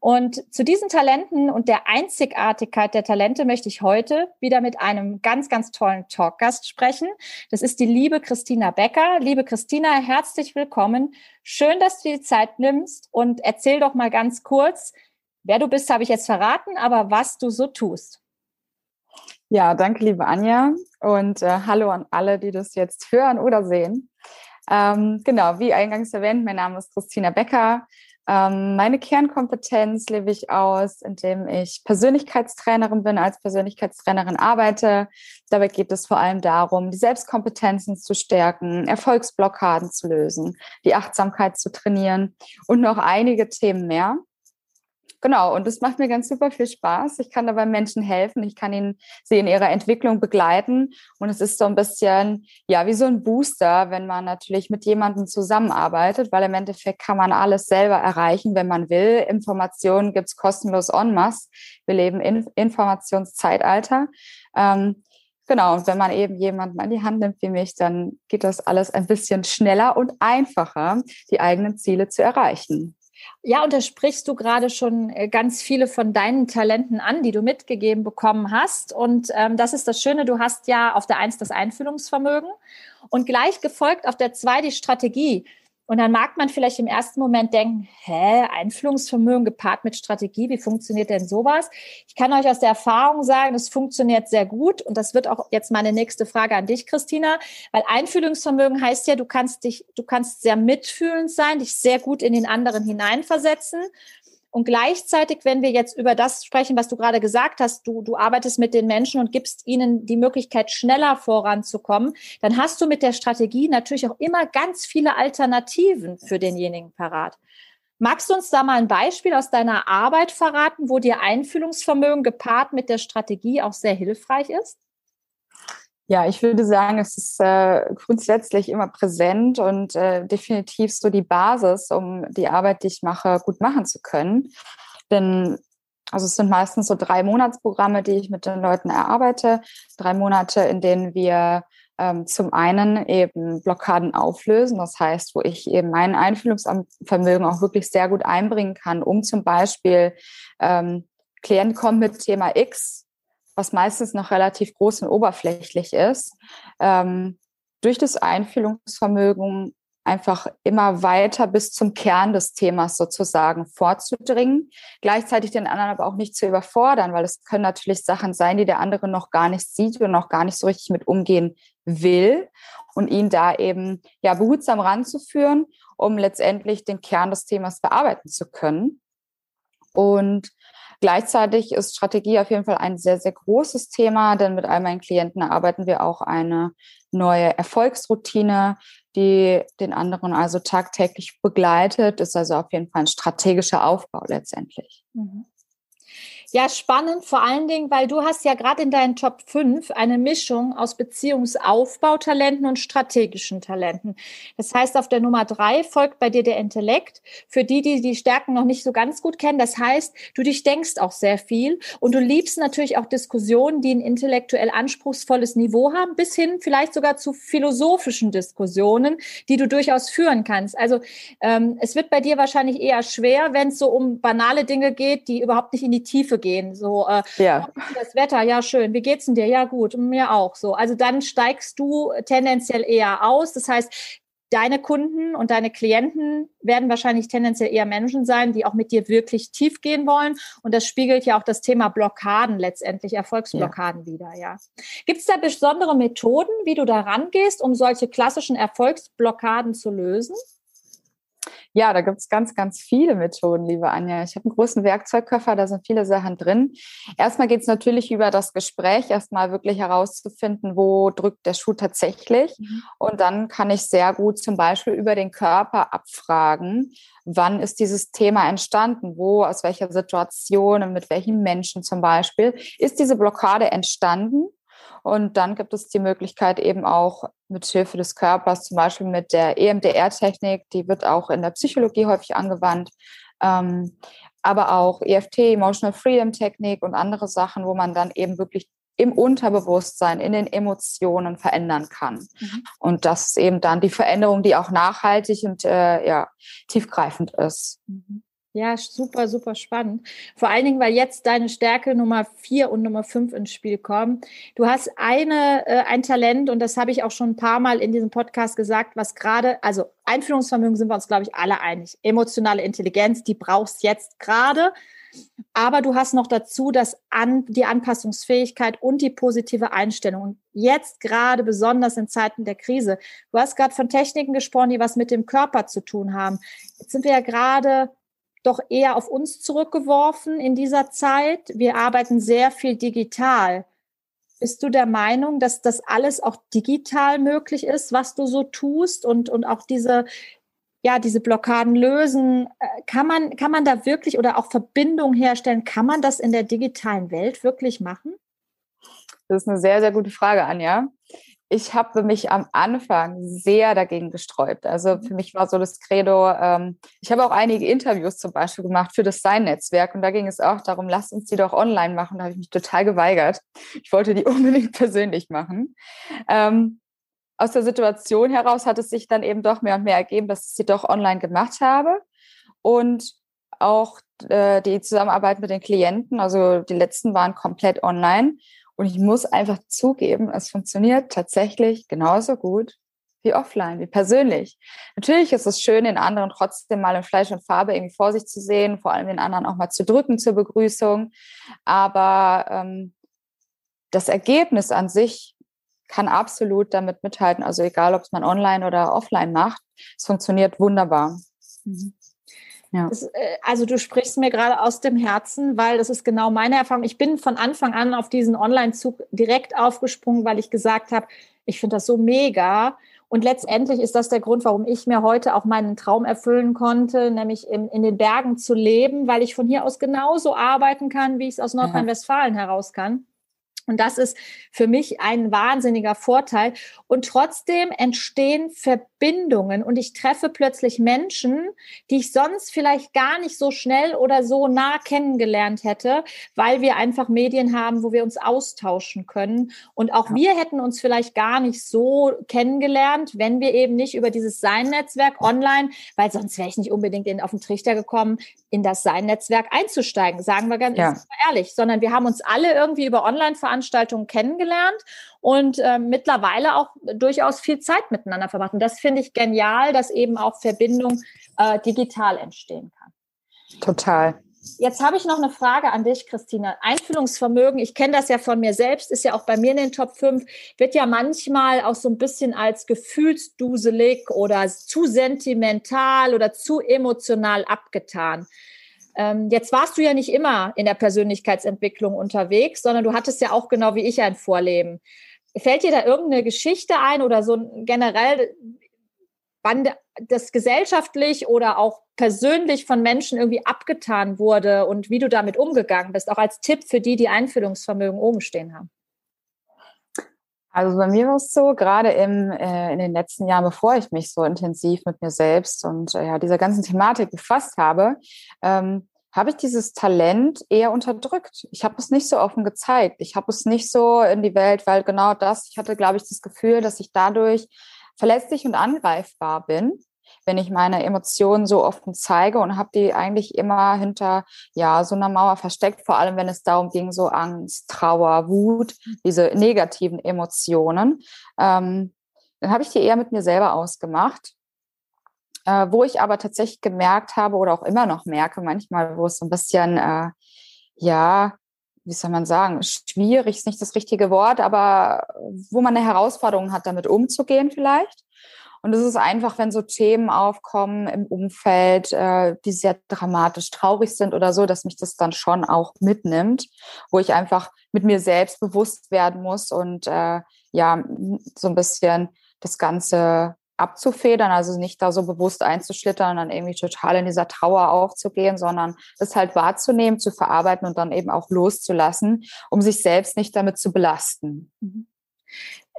Und zu diesen Talenten und der Einzigartigkeit der Talente möchte ich heute wieder mit einem ganz, ganz tollen Talkgast sprechen. Das ist die liebe Christina Becker. Liebe Christina, herzlich willkommen. Schön, dass du die Zeit nimmst und erzähl doch mal ganz kurz, wer du bist, habe ich jetzt verraten, aber was du so tust. Ja, danke, liebe Anja. Und äh, hallo an alle, die das jetzt hören oder sehen. Ähm, genau, wie eingangs erwähnt, mein Name ist Christina Becker. Ähm, meine Kernkompetenz lebe ich aus, indem ich Persönlichkeitstrainerin bin, als Persönlichkeitstrainerin arbeite. Dabei geht es vor allem darum, die Selbstkompetenzen zu stärken, Erfolgsblockaden zu lösen, die Achtsamkeit zu trainieren und noch einige Themen mehr genau, und das macht mir ganz super viel Spaß. Ich kann dabei Menschen helfen, ich kann ihnen sie in ihrer Entwicklung begleiten. Und es ist so ein bisschen, ja, wie so ein Booster, wenn man natürlich mit jemandem zusammenarbeitet, weil im Endeffekt kann man alles selber erreichen, wenn man will. Informationen gibt's kostenlos en masse. Wir leben in Informationszeitalter. Ähm, Genau, und wenn man eben jemanden an die Hand nimmt wie mich, dann geht das alles ein bisschen schneller und einfacher, die eigenen Ziele zu erreichen. Ja, und da sprichst du gerade schon äh, ganz viele von deinen Talenten an, die du mitgegeben bekommen hast. Und ähm, das ist das Schöne, du hast ja auf der Eins das Einfühlungsvermögen und gleich gefolgt auf der Zwei die Strategie. Und dann mag man vielleicht im ersten Moment denken, hä, Einfühlungsvermögen gepaart mit Strategie, wie funktioniert denn sowas? Ich kann euch aus der Erfahrung sagen, das funktioniert sehr gut. Und das wird auch jetzt meine nächste Frage an dich, Christina, weil Einfühlungsvermögen heißt ja, du kannst dich, du kannst sehr mitfühlend sein, dich sehr gut in den anderen hineinversetzen. Und gleichzeitig, wenn wir jetzt über das sprechen, was du gerade gesagt hast, du, du arbeitest mit den Menschen und gibst ihnen die Möglichkeit, schneller voranzukommen, dann hast du mit der Strategie natürlich auch immer ganz viele Alternativen für denjenigen parat. Magst du uns da mal ein Beispiel aus deiner Arbeit verraten, wo dir Einfühlungsvermögen gepaart mit der Strategie auch sehr hilfreich ist? Ja, ich würde sagen, es ist äh, grundsätzlich immer präsent und äh, definitiv so die Basis, um die Arbeit, die ich mache, gut machen zu können. Denn also es sind meistens so drei Monatsprogramme, die ich mit den Leuten erarbeite. Drei Monate, in denen wir ähm, zum einen eben Blockaden auflösen, das heißt, wo ich eben mein Einfühlungsvermögen auch wirklich sehr gut einbringen kann, um zum Beispiel ähm, Klient kommt mit Thema X, was meistens noch relativ groß und oberflächlich ist, ähm, durch das Einfühlungsvermögen einfach immer weiter bis zum Kern des Themas sozusagen vorzudringen, gleichzeitig den anderen aber auch nicht zu überfordern, weil es können natürlich Sachen sein, die der andere noch gar nicht sieht und noch gar nicht so richtig mit umgehen will und ihn da eben ja behutsam ranzuführen, um letztendlich den Kern des Themas bearbeiten zu können. Und Gleichzeitig ist Strategie auf jeden Fall ein sehr, sehr großes Thema, denn mit all meinen Klienten arbeiten wir auch eine neue Erfolgsroutine, die den anderen also tagtäglich begleitet, ist also auf jeden Fall ein strategischer Aufbau letztendlich. Mhm. Ja, spannend, vor allen Dingen, weil du hast ja gerade in deinen Top 5 eine Mischung aus Beziehungsaufbautalenten und strategischen Talenten. Das heißt, auf der Nummer drei folgt bei dir der Intellekt. Für die, die die Stärken noch nicht so ganz gut kennen, das heißt, du dich denkst auch sehr viel und du liebst natürlich auch Diskussionen, die ein intellektuell anspruchsvolles Niveau haben, bis hin vielleicht sogar zu philosophischen Diskussionen, die du durchaus führen kannst. Also ähm, es wird bei dir wahrscheinlich eher schwer, wenn es so um banale Dinge geht, die überhaupt nicht in die Tiefe gehen. So, äh, ja. das Wetter, ja schön. Wie geht's denn dir? Ja gut, mir auch. So, also dann steigst du tendenziell eher aus. Das heißt, deine Kunden und deine Klienten werden wahrscheinlich tendenziell eher Menschen sein, die auch mit dir wirklich tief gehen wollen. Und das spiegelt ja auch das Thema Blockaden letztendlich, Erfolgsblockaden ja. wieder, ja. Gibt es da besondere Methoden, wie du da rangehst, um solche klassischen Erfolgsblockaden zu lösen? Ja, da gibt es ganz, ganz viele Methoden, liebe Anja. Ich habe einen großen Werkzeugkoffer, da sind viele Sachen drin. Erstmal geht es natürlich über das Gespräch, erstmal wirklich herauszufinden, wo drückt der Schuh tatsächlich. Mhm. Und dann kann ich sehr gut zum Beispiel über den Körper abfragen, wann ist dieses Thema entstanden, wo, aus welcher Situation, mit welchen Menschen zum Beispiel, ist diese Blockade entstanden und dann gibt es die Möglichkeit eben auch mit Hilfe des Körpers, zum Beispiel mit der EMDR-Technik, die wird auch in der Psychologie häufig angewandt, ähm, aber auch EFT, Emotional Freedom Technik und andere Sachen, wo man dann eben wirklich im Unterbewusstsein, in den Emotionen verändern kann. Mhm. Und das ist eben dann die Veränderung, die auch nachhaltig und äh, ja, tiefgreifend ist. Mhm. Ja, super, super spannend. Vor allen Dingen, weil jetzt deine Stärke Nummer vier und Nummer fünf ins Spiel kommen. Du hast eine, äh, ein Talent, und das habe ich auch schon ein paar Mal in diesem Podcast gesagt, was gerade, also Einführungsvermögen sind wir uns, glaube ich, alle einig. Emotionale Intelligenz, die brauchst jetzt gerade. Aber du hast noch dazu das An, die Anpassungsfähigkeit und die positive Einstellung. Und jetzt gerade besonders in Zeiten der Krise. Du hast gerade von Techniken gesprochen, die was mit dem Körper zu tun haben. Jetzt sind wir ja gerade doch eher auf uns zurückgeworfen in dieser Zeit. Wir arbeiten sehr viel digital. Bist du der Meinung, dass das alles auch digital möglich ist, was du so tust und, und auch diese, ja, diese Blockaden lösen? Äh, kann man, kann man da wirklich oder auch Verbindungen herstellen? Kann man das in der digitalen Welt wirklich machen? Das ist eine sehr, sehr gute Frage, Anja ich habe mich am Anfang sehr dagegen gesträubt. Also mhm. für mich war so das Credo, ähm, ich habe auch einige Interviews zum Beispiel gemacht für das Sein-Netzwerk und da ging es auch darum, lasst uns die doch online machen. Da habe ich mich total geweigert. Ich wollte die unbedingt persönlich machen. Ähm, aus der Situation heraus hat es sich dann eben doch mehr und mehr ergeben, dass ich sie doch online gemacht habe. Und auch äh, die Zusammenarbeit mit den Klienten, also die letzten waren komplett online. Und ich muss einfach zugeben, es funktioniert tatsächlich genauso gut wie offline, wie persönlich. Natürlich ist es schön, den anderen trotzdem mal in Fleisch und Farbe irgendwie vor sich zu sehen, vor allem den anderen auch mal zu drücken zur Begrüßung. Aber ähm, das Ergebnis an sich kann absolut damit mithalten. Also egal, ob es man online oder offline macht, es funktioniert wunderbar. Mhm. Ja. Das, äh, also du sprichst mir gerade aus dem Herzen, weil das ist genau meine Erfahrung. Ich bin von Anfang an auf diesen Online-Zug direkt aufgesprungen, weil ich gesagt habe, ich finde das so mega. Und letztendlich ist das der Grund, warum ich mir heute auch meinen Traum erfüllen konnte, nämlich in, in den Bergen zu leben, weil ich von hier aus genauso arbeiten kann, wie ich es aus Nordrhein-Westfalen heraus kann. Und das ist für mich ein wahnsinniger Vorteil. Und trotzdem entstehen Verbindungen und ich treffe plötzlich Menschen, die ich sonst vielleicht gar nicht so schnell oder so nah kennengelernt hätte, weil wir einfach Medien haben, wo wir uns austauschen können. Und auch ja. wir hätten uns vielleicht gar nicht so kennengelernt, wenn wir eben nicht über dieses Sein-Netzwerk online, weil sonst wäre ich nicht unbedingt in, auf den Trichter gekommen, in das Sein-Netzwerk einzusteigen, sagen wir ganz ja. ehrlich, sondern wir haben uns alle irgendwie über Online-Veranstaltungen Veranstaltungen kennengelernt und äh, mittlerweile auch durchaus viel Zeit miteinander verbracht. Und das finde ich genial, dass eben auch Verbindung äh, digital entstehen kann. Total. Jetzt habe ich noch eine Frage an dich, Christina. Einfühlungsvermögen, ich kenne das ja von mir selbst, ist ja auch bei mir in den Top 5, wird ja manchmal auch so ein bisschen als gefühlsduselig oder zu sentimental oder zu emotional abgetan. Ähm, jetzt warst du ja nicht immer in der Persönlichkeitsentwicklung unterwegs, sondern du hattest ja auch genau wie ich ein Vorleben. Fällt dir da irgendeine Geschichte ein oder so generell, wann das gesellschaftlich oder auch persönlich von Menschen irgendwie abgetan wurde und wie du damit umgegangen bist, auch als Tipp für die, die Einfühlungsvermögen oben stehen haben? Also bei mir war es so, gerade im, äh, in den letzten Jahren, bevor ich mich so intensiv mit mir selbst und äh, ja, dieser ganzen Thematik befasst habe, ähm, habe ich dieses Talent eher unterdrückt. Ich habe es nicht so offen gezeigt. Ich habe es nicht so in die Welt, weil genau das, ich hatte, glaube ich, das Gefühl, dass ich dadurch verletzlich und angreifbar bin wenn ich meine Emotionen so offen zeige und habe die eigentlich immer hinter ja so einer Mauer versteckt, vor allem wenn es darum ging, so Angst, Trauer, Wut, diese negativen Emotionen. Ähm, dann habe ich die eher mit mir selber ausgemacht Äh, wo ich aber tatsächlich gemerkt habe oder auch immer noch merke, manchmal, wo es so ein bisschen, äh, ja, wie soll man sagen, schwierig ist nicht das richtige Wort, aber wo man eine Herausforderung hat, damit umzugehen vielleicht. Und es ist einfach, wenn so Themen aufkommen im Umfeld, äh, die sehr dramatisch traurig sind oder so, dass mich das dann schon auch mitnimmt, wo ich einfach mit mir selbst bewusst werden muss und äh, ja, so ein bisschen das Ganze abzufedern, also nicht da so bewusst einzuschlittern und dann irgendwie total in dieser Trauer aufzugehen, sondern es halt wahrzunehmen, zu verarbeiten und dann eben auch loszulassen, um sich selbst nicht damit zu belasten. Mhm.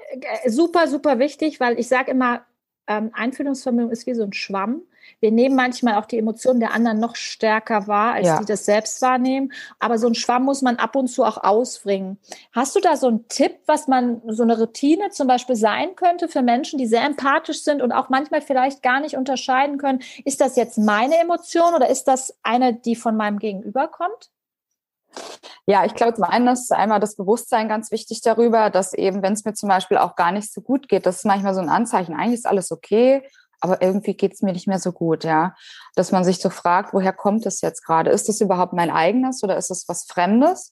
Äh, super, super wichtig, weil ich sage immer, ähm, Einfühlungsvermögen ist wie so ein Schwamm. Wir nehmen manchmal auch die Emotionen der anderen noch stärker wahr, als ja. die das selbst wahrnehmen. Aber so ein Schwamm muss man ab und zu auch ausbringen. Hast du da so einen Tipp, was man, so eine Routine zum Beispiel sein könnte für Menschen, die sehr empathisch sind und auch manchmal vielleicht gar nicht unterscheiden können, ist das jetzt meine Emotion oder ist das eine, die von meinem Gegenüber kommt? Ja, ich glaube, zum einen ist einmal das Bewusstsein ganz wichtig darüber, dass eben, wenn es mir zum Beispiel auch gar nicht so gut geht, das ist manchmal so ein Anzeichen, eigentlich ist alles okay, aber irgendwie geht es mir nicht mehr so gut, ja. Dass man sich so fragt, woher kommt es jetzt gerade? Ist das überhaupt mein eigenes oder ist es was Fremdes?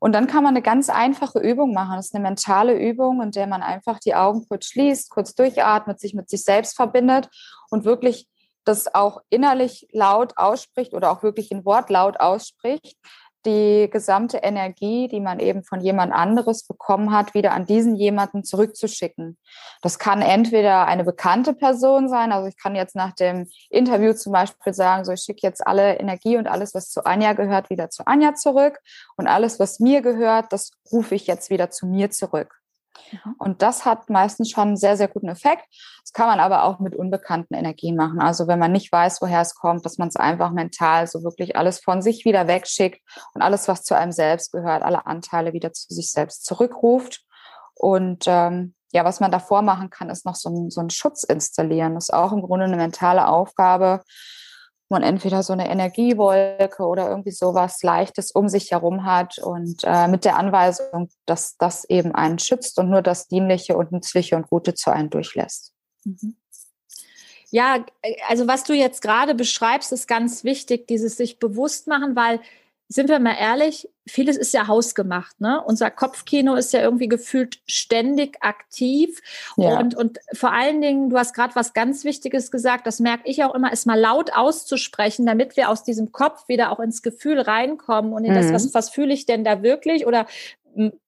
Und dann kann man eine ganz einfache Übung machen. Das ist eine mentale Übung, in der man einfach die Augen kurz schließt, kurz durchatmet, sich mit sich selbst verbindet und wirklich das auch innerlich laut ausspricht oder auch wirklich in Wort laut ausspricht, die gesamte Energie, die man eben von jemand anderes bekommen hat, wieder an diesen jemanden zurückzuschicken. Das kann entweder eine bekannte Person sein, also ich kann jetzt nach dem Interview zum Beispiel sagen, so ich schicke jetzt alle Energie und alles, was zu Anja gehört, wieder zu Anja zurück und alles, was mir gehört, das rufe ich jetzt wieder zu mir zurück. Und das hat meistens schon einen sehr, sehr guten Effekt. Das kann man aber auch mit unbekannten Energien machen. Also wenn man nicht weiß, woher es kommt, dass man es einfach mental so wirklich alles von sich wieder wegschickt und alles, was zu einem selbst gehört, alle Anteile wieder zu sich selbst zurückruft. Und ähm, ja, was man davor machen kann, ist noch so, ein, so einen Schutz installieren. Das ist auch im Grunde eine mentale Aufgabe, man entweder so eine Energiewolke oder irgendwie sowas Leichtes um sich herum hat und äh, mit der Anweisung, dass das eben einen schützt und nur das Dienliche und Nützliche und Gute zu einem durchlässt. Mhm. Ja, also was du jetzt gerade beschreibst, ist ganz wichtig, dieses sich bewusst machen, weil sind wir mal ehrlich, vieles ist ja hausgemacht. Ne? Unser Kopfkino ist ja irgendwie gefühlt ständig aktiv. Ja. Und, und vor allen Dingen, du hast gerade was ganz Wichtiges gesagt, das merke ich auch immer, ist mal laut auszusprechen, damit wir aus diesem Kopf wieder auch ins Gefühl reinkommen und in mhm. das, was, was fühle ich denn da wirklich oder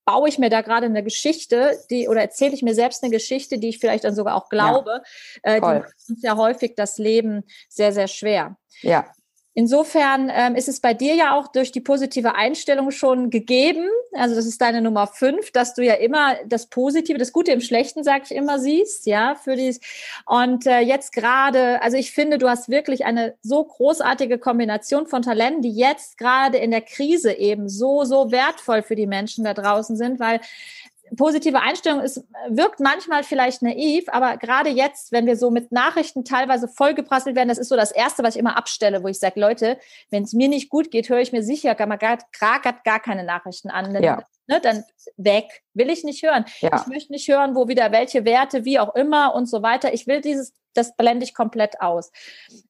baue ich mir da gerade eine Geschichte, die oder erzähle ich mir selbst eine Geschichte, die ich vielleicht dann sogar auch glaube, ja, äh, die macht uns ja häufig das Leben sehr, sehr schwer. Ja. Insofern ähm, ist es bei dir ja auch durch die positive Einstellung schon gegeben. Also das ist deine Nummer fünf, dass du ja immer das Positive, das Gute im Schlechten, sag ich immer, siehst, ja, für dies. Und äh, jetzt gerade, also ich finde, du hast wirklich eine so großartige Kombination von Talenten, die jetzt gerade in der Krise eben so, so wertvoll für die Menschen da draußen sind, weil positive Einstellung ist, wirkt manchmal vielleicht naiv, aber gerade jetzt, wenn wir so mit Nachrichten teilweise vollgeprasselt werden, das ist so das Erste, was ich immer abstelle, wo ich sage, Leute, wenn es mir nicht gut geht, höre ich mir sicher gar, gar, gar keine Nachrichten an. Ja. Ne, dann weg, will ich nicht hören. Ja. Ich möchte nicht hören, wo wieder welche Werte, wie auch immer und so weiter. Ich will dieses, das blende ich komplett aus.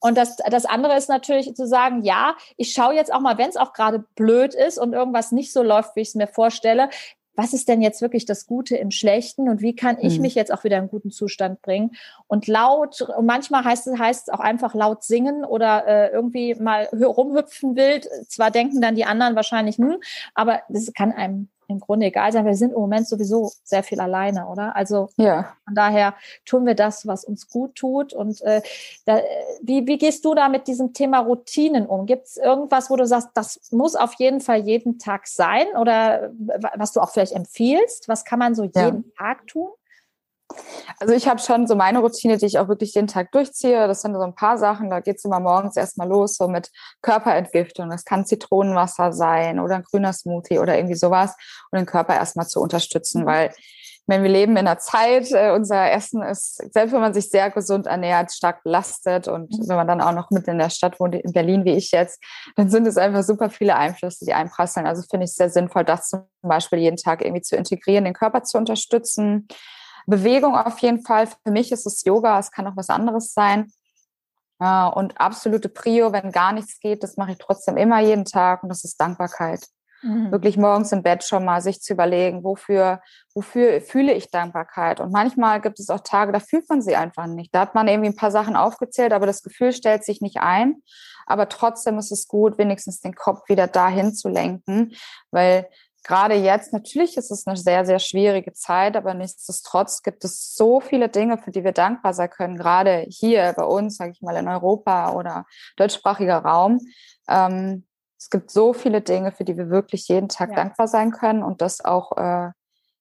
Und das, das andere ist natürlich zu sagen, ja, ich schaue jetzt auch mal, wenn es auch gerade blöd ist und irgendwas nicht so läuft, wie ich es mir vorstelle, was ist denn jetzt wirklich das Gute im Schlechten und wie kann ich mhm. mich jetzt auch wieder in einen guten Zustand bringen? Und laut, und manchmal heißt es, heißt es auch einfach laut singen oder äh, irgendwie mal rumhüpfen wild. Zwar denken dann die anderen wahrscheinlich, hm, aber das kann einem im Grunde egal sein. Wir sind im Moment sowieso sehr viel alleine, oder? Also ja. von daher tun wir das, was uns gut tut. Und äh, da, wie, wie gehst du da mit diesem Thema Routinen um? Gibt es irgendwas, wo du sagst, das muss auf jeden Fall jeden Tag sein oder was du auch vielleicht empfiehlst? Was kann man so jeden ja. Tag tun? Also ich habe schon so meine Routine, die ich auch wirklich jeden Tag durchziehe. Das sind so ein paar Sachen. Da geht es immer morgens erstmal los, so mit Körperentgiftung. Das kann Zitronenwasser sein oder ein grüner Smoothie oder irgendwie sowas, um den Körper erstmal zu unterstützen, mhm. weil wenn wir leben in einer Zeit, äh, unser Essen ist, selbst wenn man sich sehr gesund ernährt, stark belastet und mhm. wenn man dann auch noch mitten in der Stadt wohnt, in Berlin wie ich jetzt, dann sind es einfach super viele Einflüsse, die einprasseln. Also finde ich es sehr sinnvoll, das zum Beispiel jeden Tag irgendwie zu integrieren, den Körper zu unterstützen. Bewegung auf jeden Fall. Für mich ist es Yoga, es kann auch was anderes sein. Ja, und absolute Prio, wenn gar nichts geht, das mache ich trotzdem immer jeden Tag und das ist Dankbarkeit. Mhm. Wirklich morgens im Bett schon mal sich zu überlegen, wofür, wofür fühle ich Dankbarkeit? Und manchmal gibt es auch Tage, da fühlt man sie einfach nicht. Da hat man irgendwie ein paar Sachen aufgezählt, aber das Gefühl stellt sich nicht ein. Aber trotzdem ist es gut, wenigstens den Kopf wieder dahin zu lenken, weil gerade jetzt, natürlich ist es eine sehr, sehr schwierige Zeit, aber nichtsdestotrotz gibt es so viele Dinge, für die wir dankbar sein können, gerade hier bei uns, sage ich mal, in Europa oder deutschsprachiger Raum. Ähm, es gibt so viele Dinge, für die wir wirklich jeden Tag ja. dankbar sein können und das auch äh,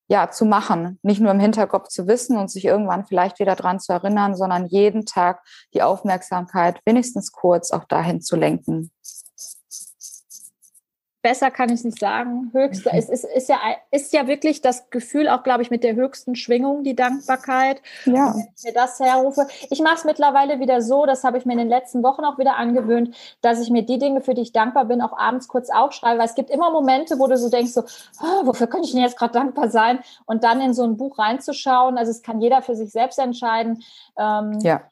ja zu machen, nicht nur im Hinterkopf zu wissen und sich irgendwann vielleicht wieder dran zu erinnern, sondern jeden Tag die Aufmerksamkeit wenigstens kurz auch dahin zu lenken besser kann ich es nicht sagen. Höchste, es ist, ist, ja, ist ja wirklich das Gefühl auch, glaube ich, mit der höchsten Schwingung, die Dankbarkeit. Ja. wenn ich mir das herrufe. Ich mache es mittlerweile wieder so, das habe ich mir in den letzten Wochen auch wieder angewöhnt, dass ich mir die Dinge, für die ich dankbar bin, auch abends kurz aufschreibe, weil es gibt immer Momente, wo du so denkst, so, oh, wofür könnte ich denn jetzt gerade dankbar sein? Und dann in so ein Buch reinzuschauen. Also es kann jeder für sich selbst entscheiden. Ähm, ja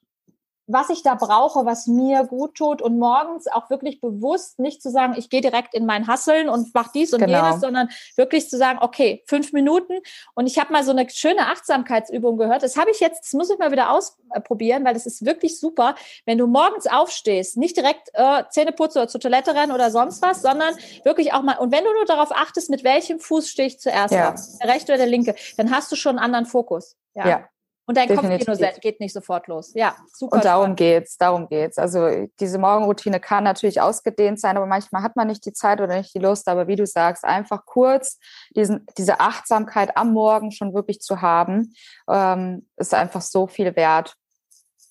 was ich da brauche, was mir gut tut und morgens auch wirklich bewusst nicht zu sagen, ich gehe direkt in mein Hasseln und mache dies und genau. jenes, sondern wirklich zu sagen, okay, fünf Minuten und ich habe mal so eine schöne Achtsamkeitsübung gehört. Das habe ich jetzt, das muss ich mal wieder ausprobieren, weil das ist wirklich super, wenn du morgens aufstehst, nicht direkt äh, Zähne putzen oder zur Toilette rennen oder sonst was, sondern wirklich auch mal, und wenn du nur darauf achtest, mit welchem Fuß stehe ich zuerst ja. der rechte oder der linke, dann hast du schon einen anderen Fokus. ja. ja. Und dein Definitiv. Kopfkino geht nicht sofort los. Ja, super. Und darum spannend. geht's, darum geht's. Also diese Morgenroutine kann natürlich ausgedehnt sein, aber manchmal hat man nicht die Zeit oder nicht die Lust. Aber wie du sagst, einfach kurz diesen, diese Achtsamkeit am Morgen schon wirklich zu haben, ähm, ist einfach so viel wert.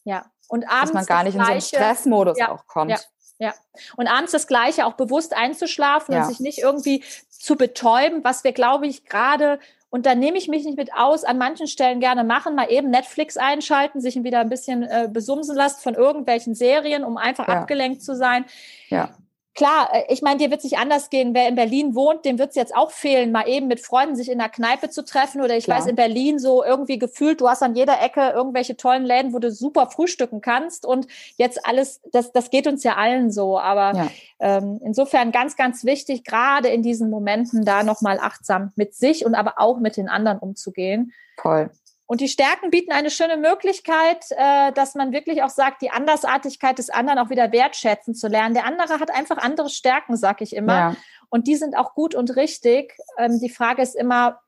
Ja. Und abends. Dass man gar nicht Gleiche. in so einen Stressmodus ja. auch kommt. Ja. Ja, und abends das Gleiche, auch bewusst einzuschlafen ja. und sich nicht irgendwie zu betäuben, was wir, glaube ich, gerade und da nehme ich mich nicht mit aus, an manchen Stellen gerne machen, mal eben Netflix einschalten, sich wieder ein bisschen äh, besumsen lassen von irgendwelchen Serien, um einfach ja. abgelenkt zu sein. Ja klar, äh, ich meine, dir wird es nicht anders gehen. Wer in Berlin wohnt, dem wird es jetzt auch fehlen, mal eben mit Freunden sich in der Kneipe zu treffen. Oder ich klar. weiß, in Berlin so irgendwie gefühlt, du hast an jeder Ecke irgendwelche tollen Läden, wo du super frühstücken kannst. Und jetzt alles, das, das geht uns ja allen so. Aber ja. ähm, insofern ganz, ganz wichtig, gerade in diesen Momenten da nochmal achtsam mit sich und aber auch mit den anderen umzugehen. Voll. Und die Stärken bieten eine schöne Möglichkeit, äh, dass man wirklich auch sagt, die Andersartigkeit des anderen auch wieder wertschätzen zu lernen. Der andere hat einfach andere Stärken, sag ich immer. Ja. Und die sind auch gut und richtig. Ähm, die Frage ist immer,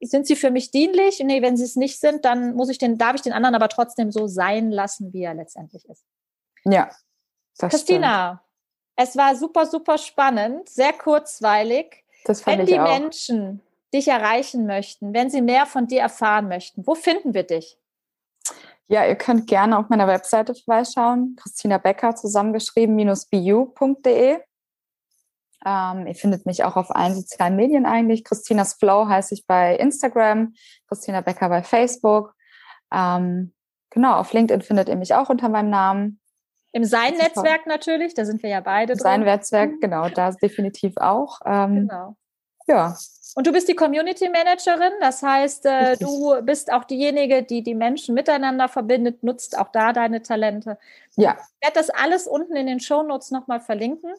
sind sie für mich dienlich? Nee, wenn sie es nicht sind, dann muss ich den, darf ich den anderen aber trotzdem so sein lassen, wie er letztendlich ist. Ja. Christina, stimmt. es war super, super spannend, sehr kurzweilig. Das fand wenn ich die auch. Menschen dich erreichen möchten, wenn sie mehr von dir erfahren möchten, wo finden wir dich? Ja, ihr könnt gerne auf meiner Webseite vorbeischauen, Christina Becker zusammengeschrieben-bu.de. Ähm, ihr findet mich auch auf allen sozialen Medien eigentlich. Christinas Flow heiße ich bei Instagram, Christina Becker bei Facebook. Ähm, genau, auf LinkedIn findet ihr mich auch unter meinem Namen. Im Sein-Netzwerk natürlich, da sind wir ja beide. Sein-Netzwerk, genau, da definitiv auch. Ähm, genau. Ja, und du bist die Community Managerin, das heißt, äh, du bist auch diejenige, die die Menschen miteinander verbindet, nutzt auch da deine Talente. Ja. Ich werde das alles unten in den Shownotes nochmal verlinken.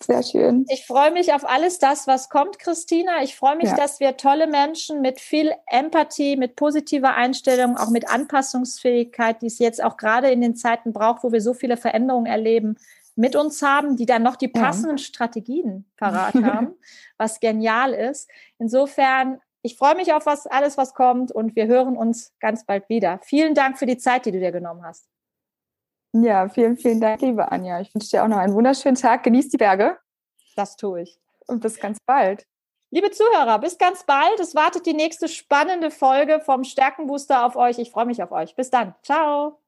Sehr schön. Ich freue mich auf alles das, was kommt, Christina. Ich freue mich, ja. dass wir tolle Menschen mit viel Empathie, mit positiver Einstellung, auch mit Anpassungsfähigkeit, die es jetzt auch gerade in den Zeiten braucht, wo wir so viele Veränderungen erleben, mit uns haben, die dann noch die passenden ja. Strategien parat haben, was genial ist. Insofern, ich freue mich auf was, alles, was kommt und wir hören uns ganz bald wieder. Vielen Dank für die Zeit, die du dir genommen hast. Ja, vielen, vielen Dank, liebe Anja. Ich wünsche dir auch noch einen wunderschönen Tag. Genieß die Berge. Das tue ich. Und bis ganz bald. Liebe Zuhörer, bis ganz bald. Es wartet die nächste spannende Folge vom Stärkenbooster auf euch. Ich freue mich auf euch. Bis dann. Ciao.